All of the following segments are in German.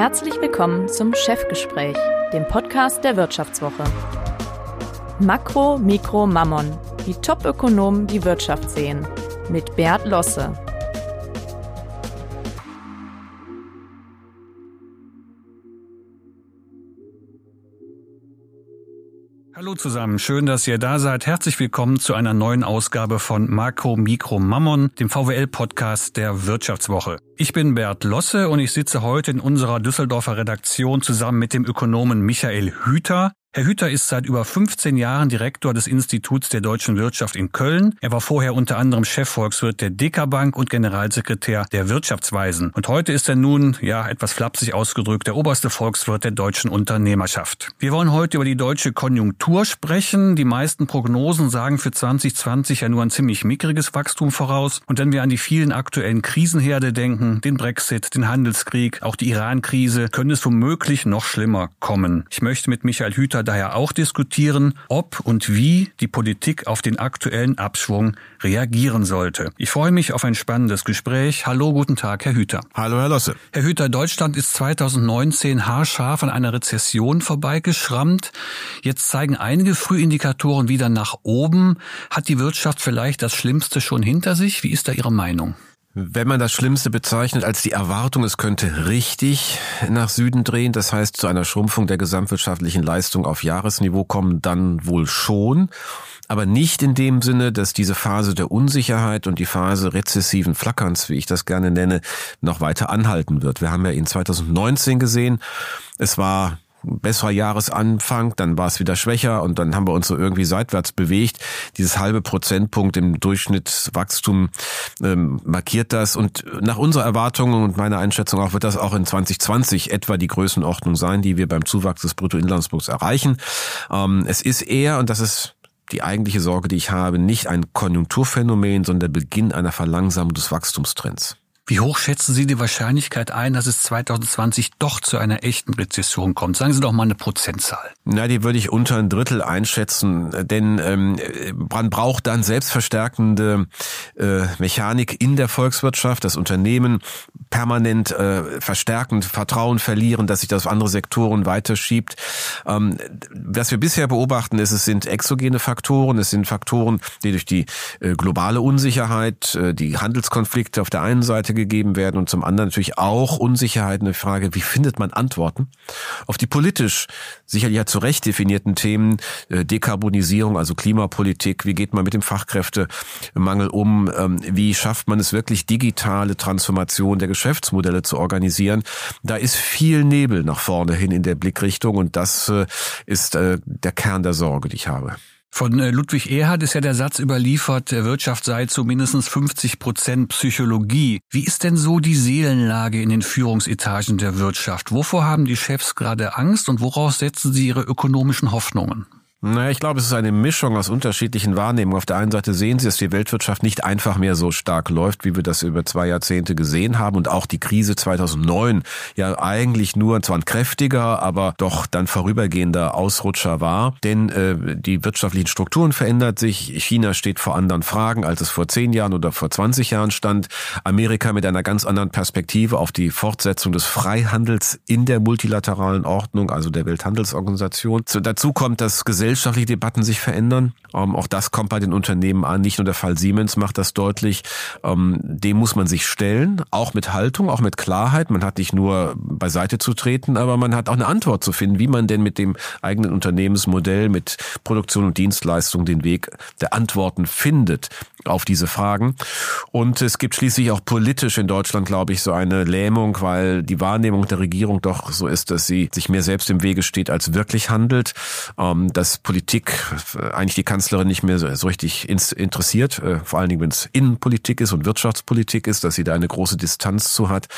Herzlich willkommen zum Chefgespräch, dem Podcast der Wirtschaftswoche. Makro, Mikro, Mammon, wie Top-Ökonomen die Wirtschaft sehen, mit Bert Losse. Hallo zusammen, schön, dass ihr da seid. Herzlich willkommen zu einer neuen Ausgabe von Makro, Mikro, Mammon, dem VWL-Podcast der Wirtschaftswoche. Ich bin Bert Losse und ich sitze heute in unserer Düsseldorfer Redaktion zusammen mit dem Ökonomen Michael Hüter. Herr Hüter ist seit über 15 Jahren Direktor des Instituts der deutschen Wirtschaft in Köln. Er war vorher unter anderem Chefvolkswirt der Dekabank und Generalsekretär der Wirtschaftsweisen. Und heute ist er nun, ja, etwas flapsig ausgedrückt, der oberste Volkswirt der deutschen Unternehmerschaft. Wir wollen heute über die deutsche Konjunktur sprechen. Die meisten Prognosen sagen für 2020 ja nur ein ziemlich mickriges Wachstum voraus. Und wenn wir an die vielen aktuellen Krisenherde denken, den Brexit, den Handelskrieg, auch die Iran-Krise, könnte es womöglich noch schlimmer kommen. Ich möchte mit Michael Hüter Politiker daher auch diskutieren, ob und wie die Politik auf den aktuellen Abschwung reagieren sollte. Ich freue mich auf ein spannendes Gespräch. Hallo, guten Tag, Herr Hüter. Hallo, Herr Losse. Herr Hüter, Deutschland ist 2019 haarscharf an einer Rezession vorbeigeschrammt. Jetzt zeigen einige Frühindikatoren wieder nach oben. Hat die Wirtschaft vielleicht das Schlimmste schon hinter sich? Wie ist da Ihre Meinung? Wenn man das Schlimmste bezeichnet als die Erwartung, es könnte richtig nach Süden drehen, das heißt zu einer Schrumpfung der gesamtwirtschaftlichen Leistung auf Jahresniveau kommen, dann wohl schon. Aber nicht in dem Sinne, dass diese Phase der Unsicherheit und die Phase rezessiven Flackerns, wie ich das gerne nenne, noch weiter anhalten wird. Wir haben ja in 2019 gesehen, es war besserer Jahresanfang, dann war es wieder schwächer und dann haben wir uns so irgendwie seitwärts bewegt. Dieses halbe Prozentpunkt im Durchschnittswachstum ähm, markiert das und nach unserer Erwartung und meiner Einschätzung auch wird das auch in 2020 etwa die Größenordnung sein, die wir beim Zuwachs des Bruttoinlandsprodukts erreichen. Ähm, es ist eher, und das ist die eigentliche Sorge, die ich habe, nicht ein Konjunkturphänomen, sondern der Beginn einer Verlangsamung des Wachstumstrends. Wie hoch schätzen Sie die Wahrscheinlichkeit ein, dass es 2020 doch zu einer echten Rezession kommt? Sagen Sie doch mal eine Prozentzahl. Na, die würde ich unter ein Drittel einschätzen, denn ähm, man braucht dann selbstverstärkende äh, Mechanik in der Volkswirtschaft, das Unternehmen permanent äh, verstärkend Vertrauen verlieren, dass sich das auf andere Sektoren weiterschiebt. Ähm, was wir bisher beobachten, ist, es sind exogene Faktoren, es sind Faktoren, die durch die äh, globale Unsicherheit, äh, die Handelskonflikte auf der einen Seite gegeben werden und zum anderen natürlich auch Unsicherheit eine Frage, wie findet man Antworten auf die politisch sicherlich ja zu Recht definierten Themen, äh, Dekarbonisierung, also Klimapolitik, wie geht man mit dem Fachkräftemangel um, ähm, wie schafft man es wirklich digitale Transformation der Geschäftsmodelle zu organisieren. Da ist viel Nebel nach vorne hin in der Blickrichtung und das äh, ist äh, der Kern der Sorge, die ich habe. Von äh, Ludwig Erhard ist ja der Satz überliefert, Wirtschaft sei zu mindestens 50 Prozent Psychologie. Wie ist denn so die Seelenlage in den Führungsetagen der Wirtschaft? Wovor haben die Chefs gerade Angst und woraus setzen sie ihre ökonomischen Hoffnungen? Naja, ich glaube, es ist eine Mischung aus unterschiedlichen Wahrnehmungen. Auf der einen Seite sehen Sie, dass die Weltwirtschaft nicht einfach mehr so stark läuft, wie wir das über zwei Jahrzehnte gesehen haben und auch die Krise 2009 ja eigentlich nur zwar ein kräftiger, aber doch dann vorübergehender Ausrutscher war. Denn äh, die wirtschaftlichen Strukturen verändert sich. China steht vor anderen Fragen, als es vor zehn Jahren oder vor 20 Jahren stand. Amerika mit einer ganz anderen Perspektive auf die Fortsetzung des Freihandels in der multilateralen Ordnung, also der Welthandelsorganisation. dazu kommt das Gesellschaft gesellschaftliche Debatten sich verändern. Ähm, auch das kommt bei den Unternehmen an. Nicht nur der Fall Siemens macht das deutlich. Ähm, dem muss man sich stellen, auch mit Haltung, auch mit Klarheit. Man hat nicht nur beiseite zu treten, aber man hat auch eine Antwort zu finden, wie man denn mit dem eigenen Unternehmensmodell, mit Produktion und Dienstleistung den Weg der Antworten findet auf diese Fragen. Und es gibt schließlich auch politisch in Deutschland, glaube ich, so eine Lähmung, weil die Wahrnehmung der Regierung doch so ist, dass sie sich mehr selbst im Wege steht, als wirklich handelt. Ähm, dass Politik äh, eigentlich die Kanzlerin nicht mehr so richtig interessiert, äh, vor allen Dingen, wenn es Innenpolitik ist und Wirtschaftspolitik ist, dass sie da eine große Distanz zu hat.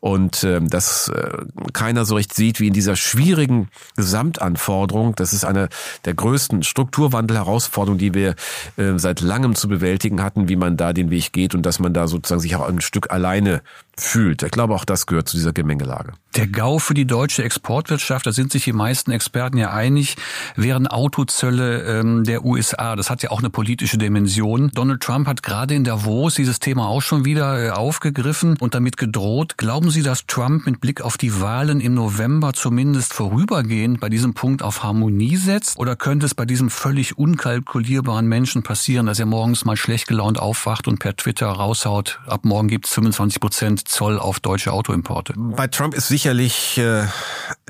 Und ähm, dass äh, keiner so recht sieht, wie in dieser schwierigen Gesamtanforderung, das ist eine der größten Strukturwandel-Herausforderungen, die wir seit langem zu bewältigen hatten, wie man da den Weg geht und dass man da sozusagen sich auch ein Stück alleine fühlt. Ich glaube, auch das gehört zu dieser Gemengelage. Der GAU für die deutsche Exportwirtschaft, da sind sich die meisten Experten ja einig, wären Autozölle ähm, der USA. Das hat ja auch eine politische Dimension. Donald Trump hat gerade in Davos dieses Thema auch schon wieder äh, aufgegriffen und damit gedroht. Glauben Sie, dass Trump mit Blick auf die Wahlen im November zumindest vorübergehend bei diesem Punkt auf Harmonie setzt? Oder könnte es bei diesem völlig unkalkulierbaren Menschen passieren, dass er morgens mal schlecht gelaunt aufwacht und per Twitter raushaut, ab morgen gibt es 25 Prozent Zoll auf deutsche Autoimporte? Bei Trump ist sicherlich äh,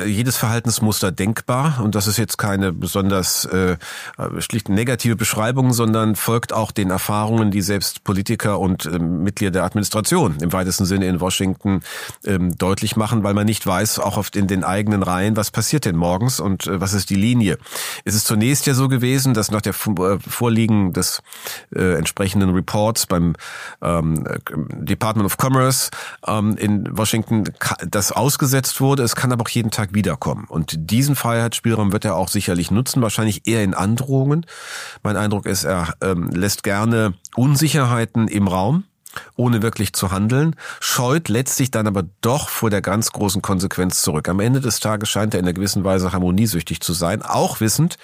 jedes Verhaltensmuster denkbar und das ist jetzt keine besonders äh, schlicht negative Beschreibung, sondern folgt auch den Erfahrungen, die selbst Politiker und äh, Mitglieder der Administration im weitesten Sinne in Washington ähm, deutlich machen, weil man nicht weiß, auch oft in den eigenen Reihen, was passiert denn morgens und äh, was ist die Linie. Es ist zunächst ja so gewesen, dass nach der äh, Vorliegen des äh, entsprechenden Reports beim ähm, Department of Commerce ähm, in Washington das ausgesetzt wurde. Es kann aber auch jeden Tag wiederkommen. Und diesen Freiheitsspielraum wird er auch sicherlich nutzen, wahrscheinlich eher in Androhungen. Mein Eindruck ist, er ähm, lässt gerne Unsicherheiten im Raum ohne wirklich zu handeln, scheut letztlich dann aber doch vor der ganz großen Konsequenz zurück. Am Ende des Tages scheint er in einer gewissen Weise harmoniesüchtig zu sein, auch wissend,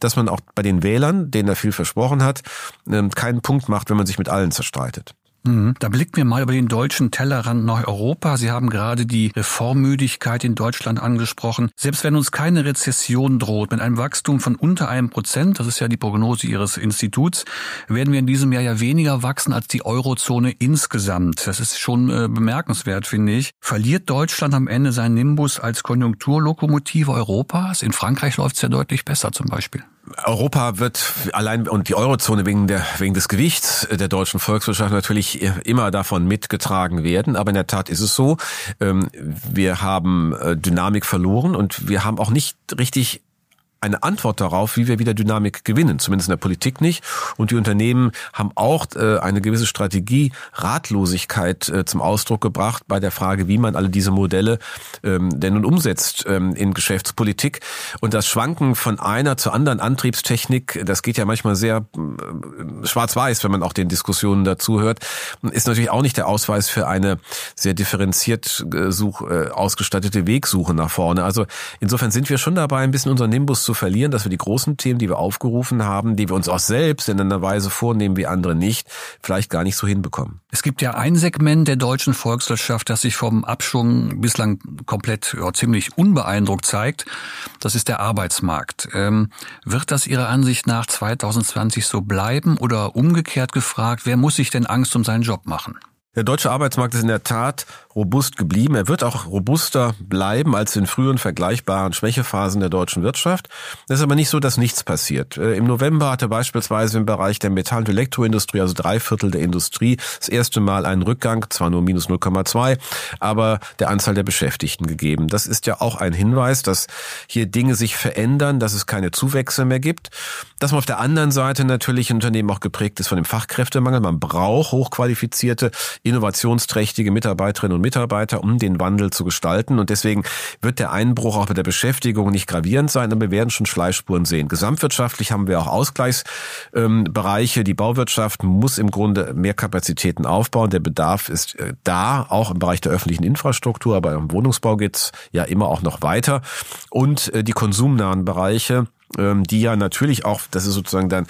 dass man auch bei den Wählern, denen er viel versprochen hat, ähm, keinen Punkt macht, wenn man sich mit allen zerstreitet. Mhm. Da blicken wir mal über den deutschen Tellerrand nach Europa. Sie haben gerade die Reformmüdigkeit in Deutschland angesprochen. Selbst wenn uns keine Rezession droht, mit einem Wachstum von unter einem Prozent, das ist ja die Prognose Ihres Instituts, werden wir in diesem Jahr ja weniger wachsen als die Eurozone insgesamt. Das ist schon äh, bemerkenswert, finde ich. Verliert Deutschland am Ende seinen Nimbus als Konjunkturlokomotive Europas? In Frankreich läuft es ja deutlich besser zum Beispiel. Europa wird allein und die Eurozone wegen der wegen des Gewichts der deutschen Volkswirtschaft natürlich immer davon mitgetragen werden. Aber in der Tat ist es so, ähm, wir haben äh, Dynamik verloren und wir haben auch nicht richtig eine Antwort darauf, wie wir wieder Dynamik gewinnen, zumindest in der Politik nicht. Und die Unternehmen haben auch äh, eine gewisse Strategie, Ratlosigkeit äh, zum Ausdruck gebracht bei der Frage, wie man alle diese Modelle ähm, denn nun umsetzt ähm, in Geschäftspolitik. Und das Schwanken von einer zur anderen Antriebstechnik, das geht ja manchmal sehr äh, schwarz-weiß, wenn man auch den Diskussionen dazu hört, ist natürlich auch nicht der Ausweis für eine sehr differenziert such, ausgestattete Wegsuche nach vorne. Also insofern sind wir schon dabei, ein bisschen unser Nimbus zu zu verlieren, dass wir die großen Themen, die wir aufgerufen haben, die wir uns auch selbst in einer Weise vornehmen wie andere nicht, vielleicht gar nicht so hinbekommen. Es gibt ja ein Segment der deutschen Volkswirtschaft, das sich vom Abschwung bislang komplett ja, ziemlich unbeeindruckt zeigt. Das ist der Arbeitsmarkt. Ähm, wird das Ihrer Ansicht nach 2020 so bleiben oder umgekehrt gefragt, wer muss sich denn Angst um seinen Job machen? Der deutsche Arbeitsmarkt ist in der Tat robust geblieben. Er wird auch robuster bleiben als in früheren vergleichbaren Schwächephasen der deutschen Wirtschaft. Es ist aber nicht so, dass nichts passiert. Äh, Im November hatte beispielsweise im Bereich der Metall- und Elektroindustrie, also drei Viertel der Industrie, das erste Mal einen Rückgang, zwar nur minus 0,2, aber der Anzahl der Beschäftigten gegeben. Das ist ja auch ein Hinweis, dass hier Dinge sich verändern, dass es keine Zuwächse mehr gibt. Dass man auf der anderen Seite natürlich ein Unternehmen auch geprägt ist von dem Fachkräftemangel. Man braucht hochqualifizierte, innovationsträchtige Mitarbeiterinnen und Mitarbeiter, um den Wandel zu gestalten. Und deswegen wird der Einbruch auch bei der Beschäftigung nicht gravierend sein, aber wir werden schon Schleifspuren sehen. Gesamtwirtschaftlich haben wir auch Ausgleichsbereiche. Die Bauwirtschaft muss im Grunde mehr Kapazitäten aufbauen. Der Bedarf ist äh, da, auch im Bereich der öffentlichen Infrastruktur, aber im Wohnungsbau geht's ja immer auch noch weiter. Und äh, die konsumnahen Bereiche, die ja natürlich auch, das ist sozusagen dann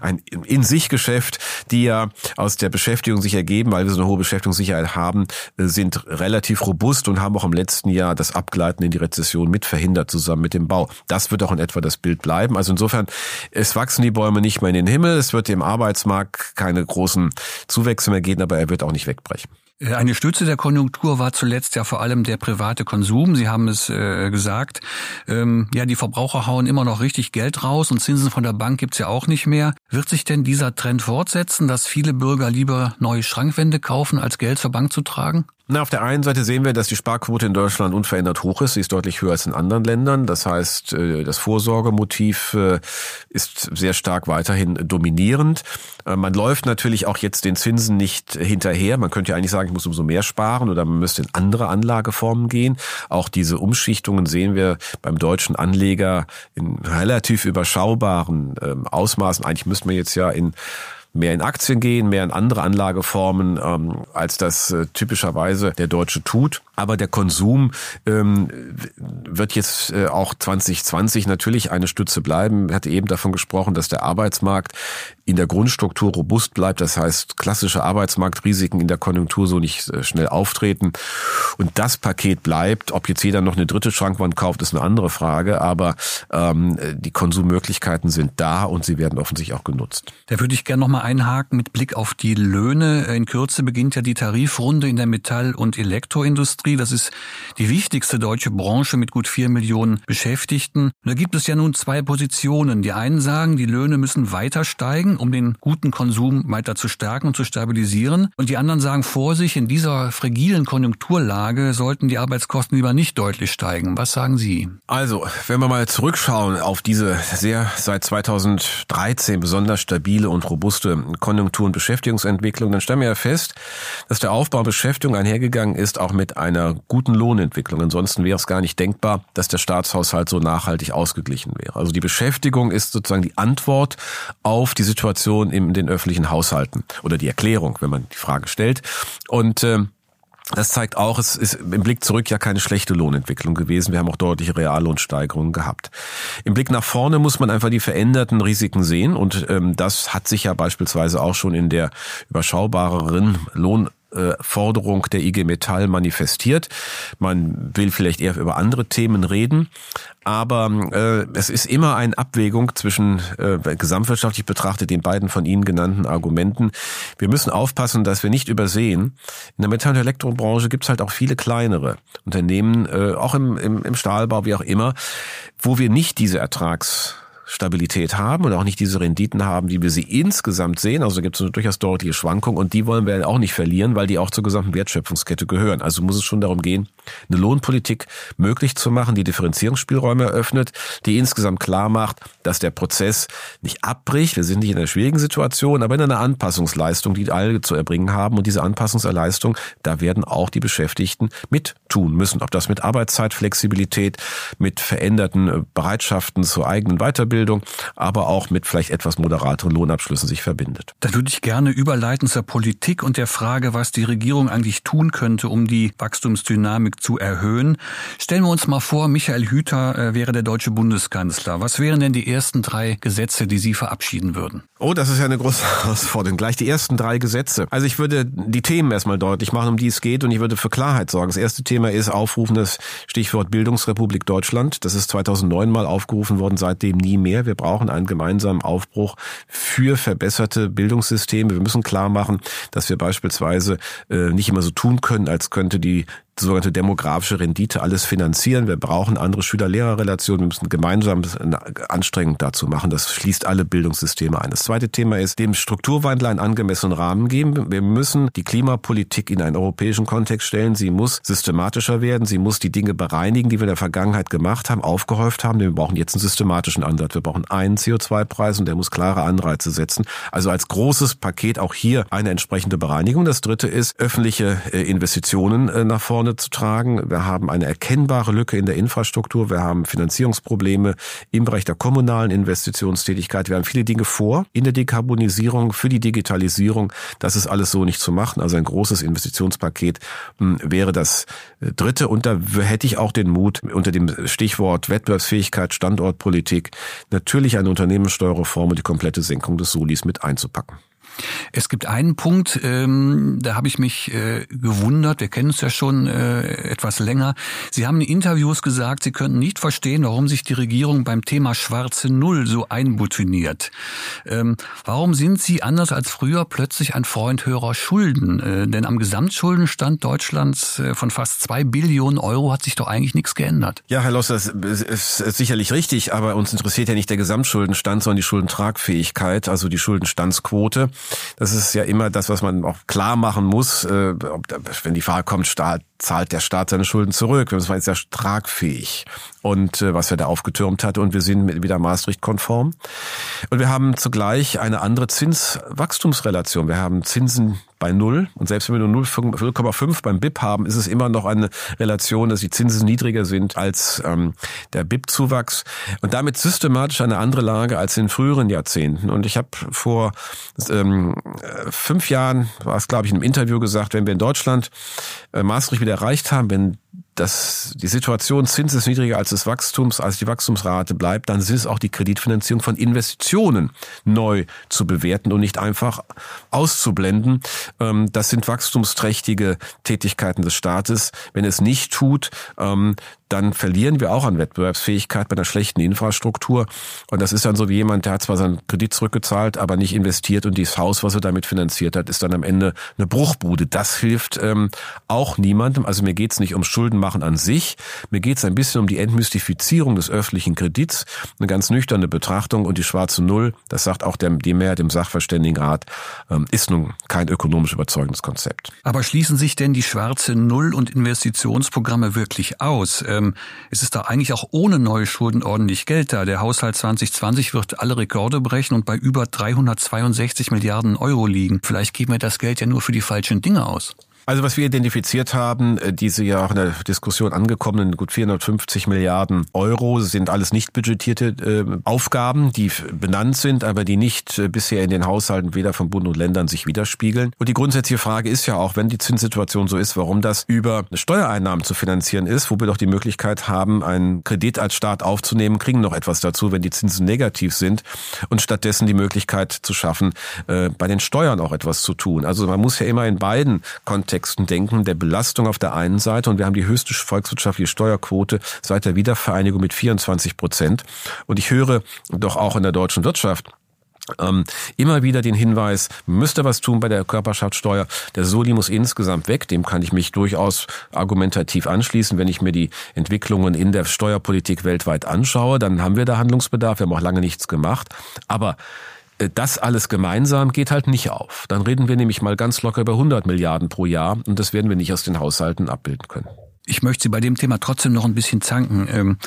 ein In-sich-Geschäft, die ja aus der Beschäftigung sich ergeben, weil wir so eine hohe Beschäftigungssicherheit haben, äh, sind relativ robust und haben auch im letzten Jahr das Abgleiten in die Rezession mit verhindert, zusammen mit dem Bau. Das wird auch in etwa das Bild bleiben. Also insofern, es wachsen die Bäume nicht mehr in den Himmel, es wird im Arbeitsmarkt keine großen Zuwächse mehr geben, aber er wird auch nicht wegbrechen. Äh, eine Stütze der Konjunktur war zuletzt ja vor allem der private Konsum. Sie haben es äh, gesagt. Ähm, ja, die Verbraucher hauen immer noch richtig Geld raus und Zinsen von der Bank gibt's ja auch nicht mehr. Wird sich denn dieser Trend fortsetzen, dass viele Bürger lieber neue Schrankwände kaufen, als Geld zur Bank zu tragen? Na, auf der einen Seite sehen wir, dass die Sparquote in Deutschland unverändert hoch ist. Sie ist deutlich höher als in anderen Ländern. Das heißt, äh, das Vorsorgemotiv äh, ist sehr stark weiterhin dominierend. Äh, man läuft natürlich auch jetzt den Zinsen nicht hinterher. Man könnte ja eigentlich sagen, ich muss umso mehr sparen oder man müsste in andere Anlageformen gehen. Auch diese Umschichtungen sehen wir beim deutschen Anleger in relativ überschaubaren ähm, Ausmaßen. Eigentlich müsste man jetzt ja in mehr in Aktien gehen, mehr in andere Anlageformen, ähm, als das äh, typischerweise der Deutsche tut. Aber der Konsum ähm, wird jetzt äh, auch 2020 natürlich eine Stütze bleiben. Ich hatte eben davon gesprochen, dass der Arbeitsmarkt in der Grundstruktur robust bleibt. Das heißt, klassische Arbeitsmarktrisiken in der Konjunktur so nicht äh, schnell auftreten. Und das Paket bleibt. Ob jetzt jeder noch eine dritte Schrankwand kauft, ist eine andere Frage. Aber ähm, die Konsummöglichkeiten sind da und sie werden offensichtlich auch genutzt. Da würde ich gerne noch mal einhaken mit Blick auf die Löhne. In Kürze beginnt ja die Tarifrunde in der Metall- und Elektroindustrie. Das ist die wichtigste deutsche Branche mit gut vier Millionen Beschäftigten. da gibt es ja nun zwei Positionen. Die einen sagen, die Löhne müssen weiter steigen, um den guten Konsum weiter zu stärken und zu stabilisieren. Und die anderen sagen vor sich, in dieser fragilen Konjunkturlage sollten die Arbeitskosten lieber nicht deutlich steigen. Was sagen Sie? Also, wenn wir mal zurückschauen auf diese sehr seit 2013 besonders stabile und robuste Konjunktur- und Beschäftigungsentwicklung, dann stellen wir ja fest, dass der Aufbau Beschäftigung einhergegangen ist, auch mit einer guten Lohnentwicklung. Ansonsten wäre es gar nicht denkbar, dass der Staatshaushalt so nachhaltig ausgeglichen wäre. Also die Beschäftigung ist sozusagen die Antwort auf die Situation in den öffentlichen Haushalten oder die Erklärung, wenn man die Frage stellt. Und äh, das zeigt auch, es ist im Blick zurück ja keine schlechte Lohnentwicklung gewesen. Wir haben auch deutliche Reallohnsteigerungen gehabt. Im Blick nach vorne muss man einfach die veränderten Risiken sehen und ähm, das hat sich ja beispielsweise auch schon in der überschaubareren Lohn äh, Forderung der IG Metall manifestiert. Man will vielleicht eher über andere Themen reden, aber äh, es ist immer eine Abwägung zwischen äh, gesamtwirtschaftlich betrachtet den beiden von Ihnen genannten Argumenten. Wir müssen aufpassen, dass wir nicht übersehen. In der Metall- und Elektrobranche gibt es halt auch viele kleinere Unternehmen, äh, auch im, im, im Stahlbau, wie auch immer, wo wir nicht diese Ertrags Stabilität haben und auch nicht diese Renditen haben, wie wir sie insgesamt sehen. Also gibt es durchaus deutliche Schwankung und die wollen wir auch nicht verlieren, weil die auch zur gesamten Wertschöpfungskette gehören. Also muss es schon darum gehen, eine Lohnpolitik möglich zu machen, die Differenzierungsspielräume eröffnet, die insgesamt klar macht, dass der Prozess nicht abbricht. Wir sind nicht in einer schwierigen Situation, aber in einer Anpassungsleistung, die alle zu erbringen haben. Und diese Anpassungsleistung, da werden auch die Beschäftigten mit tun müssen. Ob das mit Arbeitszeitflexibilität, mit veränderten Bereitschaften zur eigenen Weiterbildung, aber auch mit vielleicht etwas moderateren Lohnabschlüssen sich verbindet. Da würde ich gerne überleiten zur Politik und der Frage, was die Regierung eigentlich tun könnte, um die Wachstumsdynamik zu erhöhen. Stellen wir uns mal vor, Michael Hüter äh, wäre der deutsche Bundeskanzler. Was wären denn die ersten drei Gesetze, die Sie verabschieden würden? Oh, das ist ja eine große Herausforderung. Gleich die ersten drei Gesetze. Also ich würde die Themen erstmal deutlich machen, um die es geht und ich würde für Klarheit sorgen. Das erste Thema ist Aufrufen des Stichwort Bildungsrepublik Deutschland. Das ist 2009 mal aufgerufen worden, seitdem nie mehr. Wir brauchen einen gemeinsamen Aufbruch für verbesserte Bildungssysteme. Wir müssen klar machen, dass wir beispielsweise äh, nicht immer so tun können, als könnte die sogenannte demografische Rendite alles finanzieren. Wir brauchen andere Schüler-Lehrer-Relationen. Wir müssen gemeinsam anstrengend dazu machen. Das schließt alle Bildungssysteme ein. Das zweite Thema ist, dem Strukturwandel einen angemessenen Rahmen geben. Wir müssen die Klimapolitik in einen europäischen Kontext stellen. Sie muss systematischer werden. Sie muss die Dinge bereinigen, die wir in der Vergangenheit gemacht haben, aufgehäuft haben. Wir brauchen jetzt einen systematischen Ansatz. Wir brauchen einen CO2-Preis und der muss klare Anreize setzen. Also als großes Paket auch hier eine entsprechende Bereinigung. Das dritte ist, öffentliche äh, Investitionen äh, nach vorne vorne zu tragen. Wir haben eine erkennbare Lücke in der Infrastruktur. Wir haben Finanzierungsprobleme im Bereich der kommunalen Investitionstätigkeit. Wir haben viele Dinge vor in der Dekarbonisierung, für die Digitalisierung. Das ist alles so nicht zu machen. Also ein großes Investitionspaket hm, wäre das äh, dritte. Und da hätte ich auch den Mut, unter dem Stichwort Wettbewerbsfähigkeit, Standortpolitik, natürlich eine Unternehmenssteuerreform und die komplette Senkung des Solis mit einzupacken. Es gibt einen Punkt, ähm, da habe ich mich äh, gewundert, wir kennen es ja schon äh, etwas länger. Sie haben in Interviews gesagt, Sie könnten nicht verstehen, warum sich die Regierung beim Thema schwarze Null so einbutiniert. Ähm, warum sind Sie anders als früher plötzlich ein Freund höherer Schulden? Äh, denn am Gesamtschuldenstand Deutschlands äh, von fast zwei Billionen Euro hat sich doch eigentlich nichts geändert. Ja, Herr Loss, das ist sicherlich richtig, aber uns interessiert ja nicht der Gesamtschuldenstand, sondern die Schuldentragfähigkeit, also die Schuldenstandsquote. Das ist ja immer das, was man auch klar machen muss. Äh, wenn die Frage kommt, zahlt der Staat seine Schulden zurück? Das war jetzt ja tragfähig. Und äh, was er da aufgetürmt hat. Und wir sind wieder Maastricht-konform. Und wir haben zugleich eine andere Zinswachstumsrelation. Wir haben Zinsen bei Null. Und selbst wenn wir nur 0,5 beim BIP haben, ist es immer noch eine Relation, dass die Zinsen niedriger sind als ähm, der BIP-Zuwachs. Und damit systematisch eine andere Lage als in früheren Jahrzehnten. Und ich habe vor ähm, fünf Jahren, war es glaube ich in einem Interview gesagt, wenn wir in Deutschland äh, Maastricht wieder erreicht haben, wenn dass die Situation Zins ist niedriger als das Wachstums, als die Wachstumsrate bleibt, dann ist es auch die Kreditfinanzierung von Investitionen neu zu bewerten und nicht einfach auszublenden. Ähm, das sind wachstumsträchtige Tätigkeiten des Staates. Wenn es nicht tut, ähm, dann verlieren wir auch an Wettbewerbsfähigkeit bei einer schlechten Infrastruktur. Und das ist dann so wie jemand, der hat zwar seinen Kredit zurückgezahlt, aber nicht investiert und dieses Haus, was er damit finanziert hat, ist dann am Ende eine Bruchbude. Das hilft ähm, auch niemandem. Also mir geht's nicht um Schuldenmachen an sich. Mir geht's ein bisschen um die Entmystifizierung des öffentlichen Kredits. Eine ganz nüchterne Betrachtung und die schwarze Null, das sagt auch der, die Mehrheit im Sachverständigenrat, ähm, ist nun kein ökonomisch überzeugendes Konzept. Aber schließen sich denn die schwarze Null und Investitionsprogramme wirklich aus? ähm, es ist da eigentlich auch ohne neue Schulden ordentlich Geld da. Der Haushalt 2020 wird alle Rekorde brechen und bei über 362 Milliarden Euro liegen. Vielleicht geben wir das Geld ja nur für die falschen Dinge aus. Also was wir identifiziert haben, äh, diese ja auch in der Diskussion angekommenen gut 450 Milliarden Euro sind alles nicht budgetierte äh, Aufgaben, die benannt sind, aber die nicht äh, bisher in den Haushalten weder von Bund und Ländern sich widerspiegeln. Und die grundsätzliche Frage ist ja auch, wenn die Zinssituation so ist, warum das über Steuereinnahmen zu finanzieren ist, wo wir doch die Möglichkeit haben, einen Kredit als Staat aufzunehmen, kriegen noch etwas dazu, wenn die Zinsen negativ sind und stattdessen die Möglichkeit zu schaffen, bei den Steuern auch etwas zu tun. Also man muss ja immer in beiden Kontexten Kontexten denken, der Belastung auf der einen Seite und wir haben die höchste volkswirtschaftliche Steuerquote seit der Wiedervereinigung mit 24 Prozent. Und ich höre doch auch in der deutschen Wirtschaft, ähm, immer wieder den Hinweis, müsste was tun bei der Körperschaftssteuer. Der Soli muss insgesamt weg. Dem kann ich mich durchaus argumentativ anschließen. Wenn ich mir die Entwicklungen in der Steuerpolitik weltweit anschaue, dann haben wir da Handlungsbedarf. Wir haben auch lange nichts gemacht. Aber das alles gemeinsam geht halt nicht auf. Dann reden wir nämlich mal ganz locker über 100 Milliarden pro Jahr und das werden wir nicht aus den Haushalten abbilden können. Ich möchte Sie bei dem Thema trotzdem noch ein bisschen zanken. Ähm,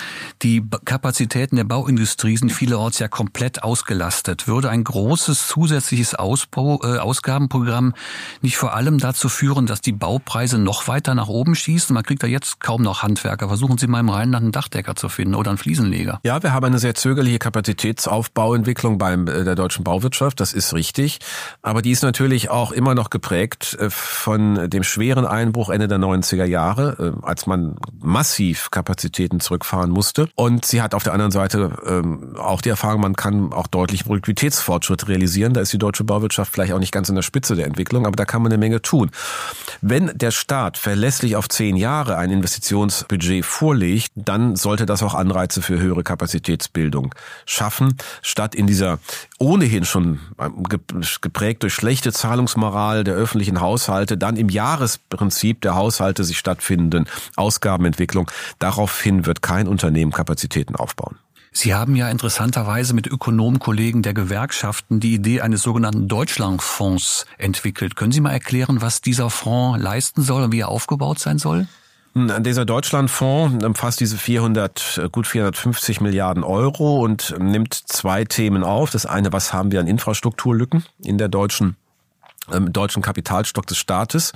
die Kapazitäten der Bauindustrie sind vielerorts ja komplett ausgelastet. Würde ein großes zusätzliches Ausbau, äh, Ausgabenprogramm nicht vor allem dazu führen, dass die Baupreise noch weiter nach oben schießen? Man kriegt da jetzt kaum noch Handwerker. Versuchen Sie mal im Rheinland einen Dachdecker zu finden oder einen Fliesenleger. Ja, wir haben eine sehr zögerliche Kapazitätsaufbauentwicklung bei äh, der deutschen Bauwirtschaft. Das ist richtig. Aber die ist natürlich auch immer noch geprägt äh, von dem schweren Einbruch Ende der 90er Jahre als man massiv Kapazitäten zurückfahren musste. Und sie hat auf der anderen Seite ähm, auch die Erfahrung, man kann auch deutlich Produktivitätsfortschritt realisieren. Da ist die deutsche Bauwirtschaft vielleicht auch nicht ganz in der Spitze der Entwicklung, aber da kann man eine Menge tun. Wenn der Staat verlässlich auf zehn Jahre ein Investitionsbudget vorlegt, dann sollte das auch Anreize für höhere Kapazitätsbildung schaffen, statt in dieser ohnehin schon ähm, geprägt durch schlechte Zahlungsmoral der öffentlichen Haushalte, dann im Jahresprinzip der Haushalte sich stattfindenden Ausgabenentwicklung. Daraufhin wird kein Unternehmen Kapazitäten aufbauen. Sie haben ja interessanterweise mit Ökonomkollegen der Gewerkschaften die Idee eines sogenannten Deutschlandfonds entwickelt. Können Sie mal erklären, was dieser Fonds leisten soll und wie er aufgebaut sein soll? Dieser Deutschlandfonds umfasst diese 400, äh, gut 450 Milliarden Euro und nimmt zwei Themen auf. Das eine, was haben wir an Infrastrukturlücken in der deutschen deutschen Kapitalstock des Staates.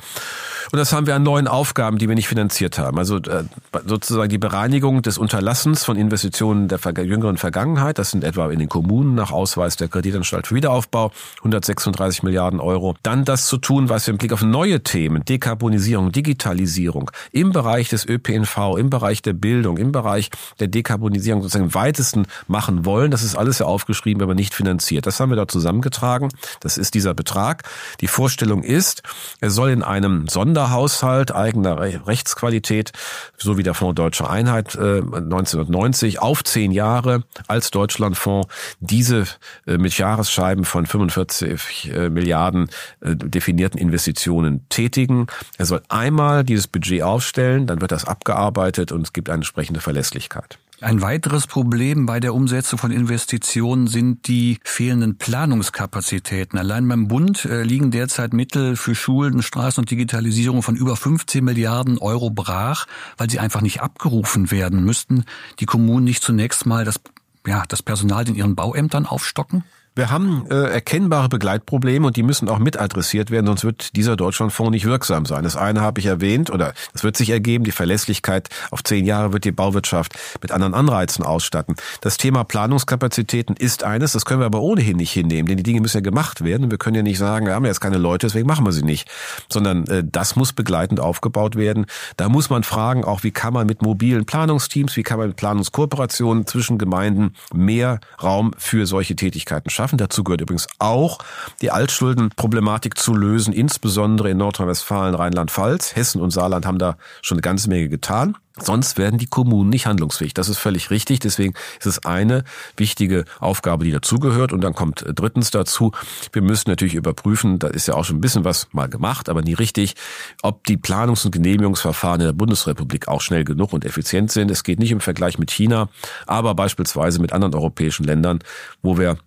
Und das haben wir an neuen Aufgaben, die wir nicht finanziert haben. Also äh, sozusagen die Bereinigung des Unterlassens von Investitionen der jüngeren Vergangenheit. Das sind etwa in den Kommunen nach Ausweis der Kreditanstalt für Wiederaufbau 136 Milliarden Euro. Dann das zu tun, was wir im Blick auf neue Themen, Dekarbonisierung, Digitalisierung, im Bereich des ÖPNV, im Bereich der Bildung, im Bereich der Dekarbonisierung sozusagen weitesten machen wollen. Das ist alles ja aufgeschrieben, aber nicht finanziert. Das haben wir da zusammengetragen. Das ist dieser Betrag. Die Vorstellung ist, er soll in einem Sonderhaushalt eigener Rechtsqualität, so wie der Fonds Deutsche Einheit äh, 1990, auf zehn Jahre als Deutschlandfonds diese äh, mit Jahresscheiben von 45 äh, Milliarden äh, definierten Investitionen tätigen. Er soll einmal dieses Budget aufstellen, dann wird das abgearbeitet und es gibt eine entsprechende Verlässlichkeit. Ein weiteres Problem bei der Umsetzung von Investitionen sind die fehlenden Planungskapazitäten. Allein beim Bund äh, liegen derzeit Mittel für Schulen, Straßen und Digitalisierung von über 15 Milliarden Euro brach, weil sie einfach nicht abgerufen werden. Müssten die Kommunen nicht zunächst mal das, ja, das Personal in ihren Bauämtern aufstocken? Wir haben äh, erkennbare Begleitprobleme und die müssen auch mit adressiert werden, sonst wird dieser Deutschlandfonds nicht wirksam sein. Das eine habe ich erwähnt oder das wird sich ergeben, die Verlässlichkeit auf zehn Jahre wird die Bauwirtschaft mit anderen Anreizen ausstatten. Das Thema Planungskapazitäten ist eines, das können wir aber ohnehin nicht hinnehmen, denn die Dinge müssen ja gemacht werden. Wir können ja nicht sagen, wir haben jetzt keine Leute, deswegen machen wir sie nicht, sondern äh, das muss begleitend aufgebaut werden. Da muss man fragen, auch wie kann man mit mobilen Planungsteams, wie kann man mit Planungskooperationen zwischen Gemeinden mehr Raum für solche Tätigkeiten schaffen schaffen. Dazu gehört übrigens auch, die Altschuldenproblematik zu lösen, insbesondere in Nordrhein-Westfalen, Rheinland-Pfalz. Hessen und Saarland haben da schon eine ganze Menge getan. Sonst werden die Kommunen nicht handlungsfähig. Das ist völlig richtig. Deswegen ist es eine wichtige Aufgabe, die dazugehört. Und dann kommt drittens dazu, wir müssen natürlich überprüfen, da ist ja auch schon ein bisschen was mal gemacht, aber nie richtig, ob die Planungs- und Genehmigungsverfahren in der Bundesrepublik auch schnell genug und effizient sind. Es geht nicht im Vergleich mit China, aber beispielsweise mit anderen europäischen Ländern, wo wir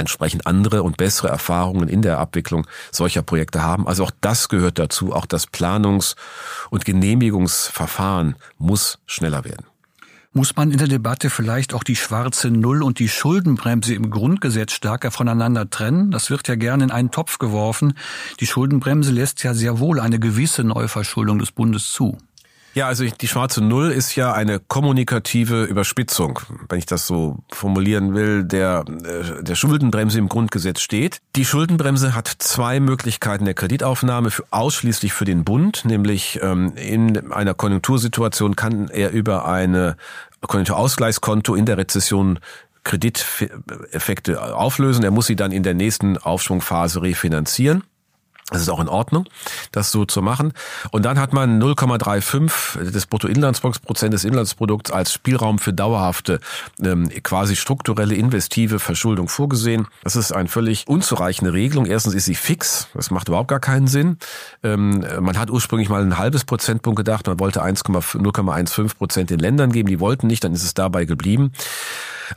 entsprechend andere und bessere Erfahrungen in der Abwicklung solcher Projekte haben. Also auch das gehört dazu. Auch das Planungs- und Genehmigungsverfahren muss schneller werden. Muss man in der Debatte vielleicht auch die schwarze Null und die Schuldenbremse im Grundgesetz stärker voneinander trennen? Das wird ja gerne in einen Topf geworfen. Die Schuldenbremse lässt ja sehr wohl eine gewisse Neuverschuldung des Bundes zu. Ja, also die schwarze Null ist ja eine kommunikative Überspitzung, wenn ich das so formulieren will, der, äh, der Schuldenbremse im Grundgesetz steht. Die Schuldenbremse hat zwei Möglichkeiten der Kreditaufnahme für, ausschließlich für den Bund, nämlich ähm, in einer Konjunktursituation kann er über eine Konjunkturausgleichskonto in der Rezession Krediteffekte auflösen. Er muss sie dann in der nächsten Aufschwungphase refinanzieren. Das ist auch in Ordnung, das so zu machen. Und dann hat man 0,35 des Bruttoinlandsprodukt des Inlandsprodukts als Spielraum für dauerhafte, ähm, quasi strukturelle investive Verschuldung vorgesehen. Das ist eine völlig unzureichende Regelung. Erstens ist sie fix. Das macht überhaupt gar keinen Sinn. Ähm, man hat ursprünglich mal ein halbes Prozentpunkt gedacht. Man wollte 0,15 Prozent den Ländern geben. Die wollten nicht. Dann ist es dabei geblieben.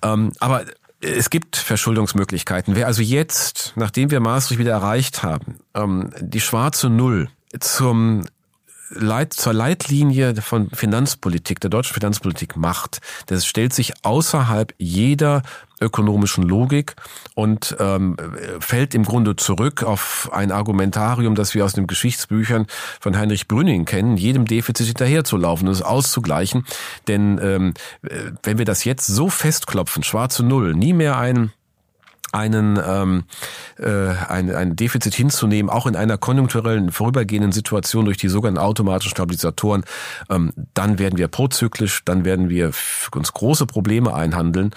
Ähm, aber es gibt Verschuldungsmöglichkeiten. Wer also jetzt, nachdem wir Maastricht wieder erreicht haben, ähm, die schwarze Null zum Leit, zur Leitlinie von Finanzpolitik, der deutschen Finanzpolitik macht, das stellt sich außerhalb jeder ökonomischen Logik und ähm, fällt im Grunde zurück auf ein Argumentarium, das wir aus den Geschichtsbüchern von Heinrich Brünning kennen, jedem Defizit hinterherzulaufen und es auszugleichen. Denn ähm, wenn wir das jetzt so festklopfen, schwarze Null, nie mehr ein einen ähm, äh, ein, ein Defizit hinzunehmen, auch in einer konjunkturellen vorübergehenden Situation durch die sogenannten automatischen Stabilisatoren, ähm, dann werden wir prozyklisch, dann werden wir uns große Probleme einhandeln.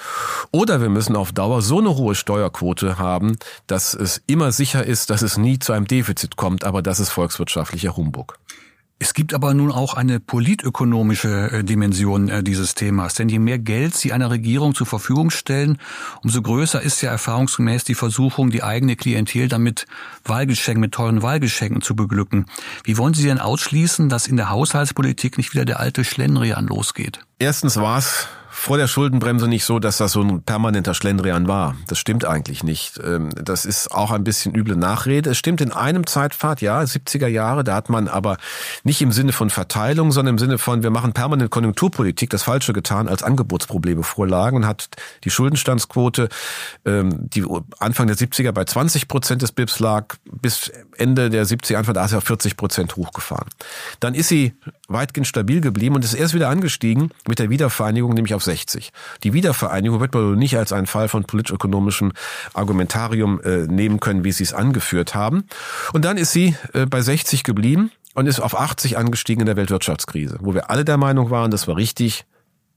Oder wir müssen auf Dauer so eine hohe Steuerquote haben, dass es immer sicher ist, dass es nie zu einem Defizit kommt, aber das ist volkswirtschaftlicher Humbug. Es gibt aber nun auch eine politökonomische äh, Dimension äh, dieses Themas. Denn je mehr Geld Sie einer Regierung zur Verfügung stellen, umso größer ist ja erfahrungsgemäß die Versuchung, die eigene Klientel damit Wahlgeschenken, mit teuren Wahlgeschenken zu beglücken. Wie wollen Sie denn ausschließen, dass in der Haushaltspolitik nicht wieder der alte Schlendrian losgeht? Erstens war es vor der Schuldenbremse nicht so, dass das so ein permanenter Schlendrian war. Das stimmt eigentlich nicht. Ähm, das ist auch ein bisschen üble Nachrede. Es stimmt in einem Zeitpfad, ja, 70er Jahre, da hat man aber nicht im Sinne von Verteilung, sondern im Sinne von, wir machen permanent Konjunkturpolitik, das Falsche getan, als Angebotsprobleme vorlagen und hat die Schuldenstandsquote, ähm, die Anfang der 70er bei 20 Prozent des BIPs lag, bis Ende der 70er, Anfang der 80er auf 40 Prozent hochgefahren. Dann ist sie weitgehend stabil geblieben und ist erst wieder angestiegen mit der Wiedervereinigung, nämlich auf 60. Die Wiedervereinigung wird man nicht als einen Fall von politisch-ökonomischem Argumentarium äh, nehmen können, wie Sie es angeführt haben. Und dann ist sie äh, bei 60 geblieben und ist auf 80 angestiegen in der Weltwirtschaftskrise, wo wir alle der Meinung waren, das war richtig,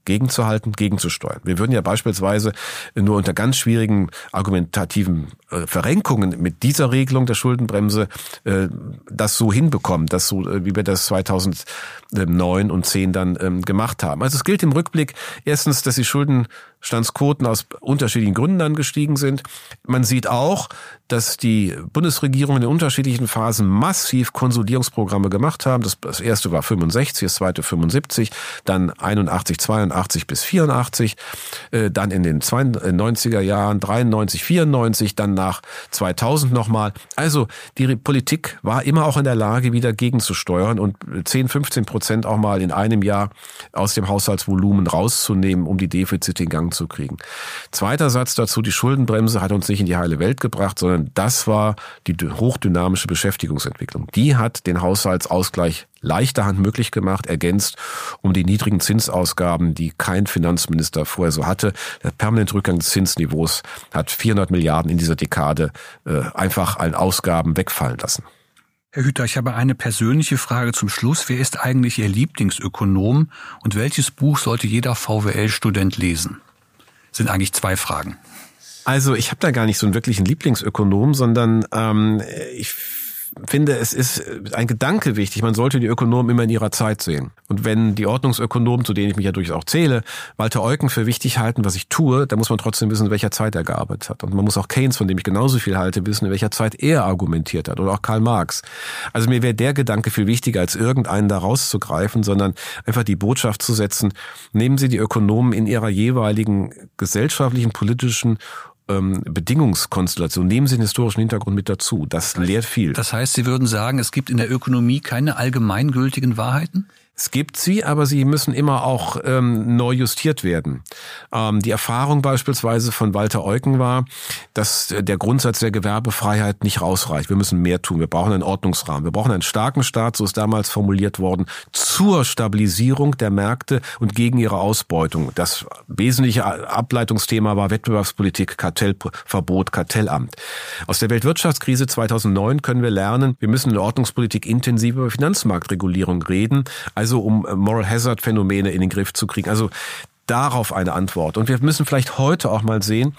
gegenzuhalten, gegenzusteuern. Wir würden ja beispielsweise nur unter ganz schwierigen argumentativen äh, Verrenkungen mit dieser Regelung der Schuldenbremse äh, das so hinbekommen, das so, äh, wie wir das 2009 und 10 dann ähm, gemacht haben. Also es gilt im Rückblick erstens, dass die Schulden Bestandsquoten aus unterschiedlichen Gründen angestiegen sind. Man sieht auch, dass die Bundesregierung in den unterschiedlichen Phasen massiv Konsolidierungsprogramme gemacht haben. Das, das erste war 65, das zweite 75, dann 81, 82 bis 84, äh, dann in den 90er Jahren 93, 94, dann nach 2000 nochmal. Also die Politik war immer auch in der Lage, wieder gegenzusteuern und 10, 15 Prozent auch mal in einem Jahr aus dem Haushaltsvolumen rauszunehmen, um die Defizite in Gang zu kriegen. Zweiter Satz dazu, die Schuldenbremse hat uns nicht in die heile Welt gebracht, sondern das war die hochdynamische Beschäftigungsentwicklung. Die hat den Haushaltsausgleich leichter Hand möglich gemacht, ergänzt um die niedrigen Zinsausgaben, die kein Finanzminister vorher so hatte. Der permanente Rückgang des Zinsniveaus hat 400 Milliarden in dieser Dekade äh, einfach an Ausgaben wegfallen lassen. Herr Hüter, ich habe eine persönliche Frage zum Schluss. Wer ist eigentlich Ihr Lieblingsökonom und welches Buch sollte jeder VWL-Student lesen? Sind eigentlich zwei Fragen. Also ich habe da gar nicht so einen wirklichen Lieblingsökonom, sondern ähm, ich finde, es ist ein Gedanke wichtig. Man sollte die Ökonomen immer in ihrer Zeit sehen. Und wenn die Ordnungsökonomen, zu denen ich mich ja durchaus auch zähle, Walter Eucken für wichtig halten, was ich tue, dann muss man trotzdem wissen, in welcher Zeit er gearbeitet hat. Und man muss auch Keynes, von dem ich genauso viel halte, wissen, in welcher Zeit er argumentiert hat. Oder auch Karl Marx. Also mir wäre der Gedanke viel wichtiger, als irgendeinen da rauszugreifen, sondern einfach die Botschaft zu setzen, nehmen Sie die Ökonomen in ihrer jeweiligen gesellschaftlichen, politischen ähm, Bedingungskonstellation. Nehmen Sie den historischen Hintergrund mit dazu. Das lehrt viel. Das heißt, Sie würden sagen, es gibt in der Ökonomie keine allgemeingültigen Wahrheiten? Es gibt sie, aber sie müssen immer auch ähm, neu justiert werden. Ähm, die Erfahrung beispielsweise von Walter Eucken war, dass der Grundsatz der Gewerbefreiheit nicht rausreicht. Wir müssen mehr tun. Wir brauchen einen Ordnungsrahmen. Wir brauchen einen starken Staat, so ist damals formuliert worden, zur Stabilisierung der Märkte und gegen ihre Ausbeutung. Das wesentliche Ableitungsthema war Wettbewerbspolitik, Kartellverbot, Kartellamt. Aus der Weltwirtschaftskrise 2009 können wir lernen, wir müssen in der Ordnungspolitik intensiv über Finanzmarktregulierung reden. Also also um äh, Moral Hazard Phänomene in den Griff zu kriegen. Also darauf eine Antwort. Und wir müssen vielleicht heute auch mal sehen,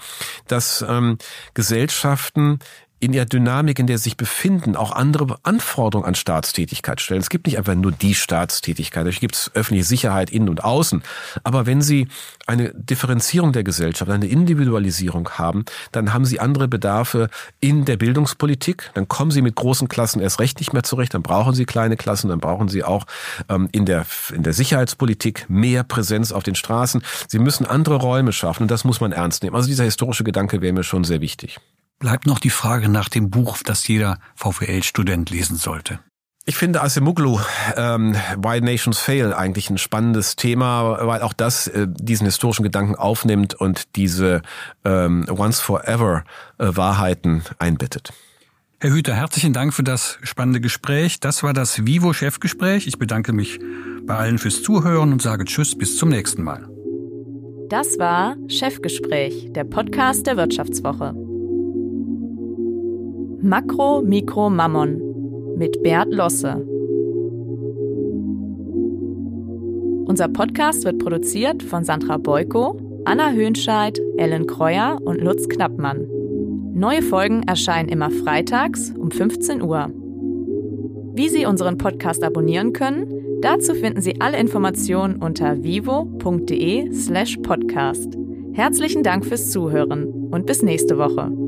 dass ähm, Gesellschaften in der Dynamik, in der sie sich befinden, auch andere Anforderungen an Staatstätigkeit stellen. Es gibt nicht einfach nur die Staatstätigkeit. Natürlich gibt es öffentliche Sicherheit innen und außen. Aber wenn Sie eine Differenzierung der Gesellschaft, eine Individualisierung haben, dann haben Sie andere Bedarfe in der Bildungspolitik. Dann kommen Sie mit großen Klassen erst recht nicht mehr zurecht. Dann brauchen Sie kleine Klassen. Dann brauchen Sie auch ähm, in, der, in der Sicherheitspolitik mehr Präsenz auf den Straßen. Sie müssen andere Räume schaffen. Und das muss man ernst nehmen. Also dieser historische Gedanke wäre mir schon sehr wichtig bleibt noch die Frage nach dem Buch, das jeder VWL-Student lesen sollte. Ich finde Asimuglu, ähm, Why Nations Fail, eigentlich ein spannendes Thema, weil auch das äh, diesen historischen Gedanken aufnimmt und diese ähm, Once Forever äh, Wahrheiten einbettet. Herr Hüter, herzlichen Dank für das spannende Gespräch. Das war das Vivo-Chefgespräch. Ich bedanke mich bei allen fürs Zuhören und sage Tschüss, bis zum nächsten Mal. Das war Chefgespräch, der Podcast der Wirtschaftswoche. Makro, Mikro, Mammon mit Bert Losse. Unser Podcast wird produziert von Sandra Beuko, Anna Höhnscheid, Ellen Kreuer und Lutz Knappmann. Neue Folgen erscheinen immer freitags um 15 Uhr. Wie Sie unseren Podcast abonnieren können, dazu finden Sie alle Informationen unter vivo.de slash podcast. Herzlichen Dank fürs Zuhören und bis nächste Woche.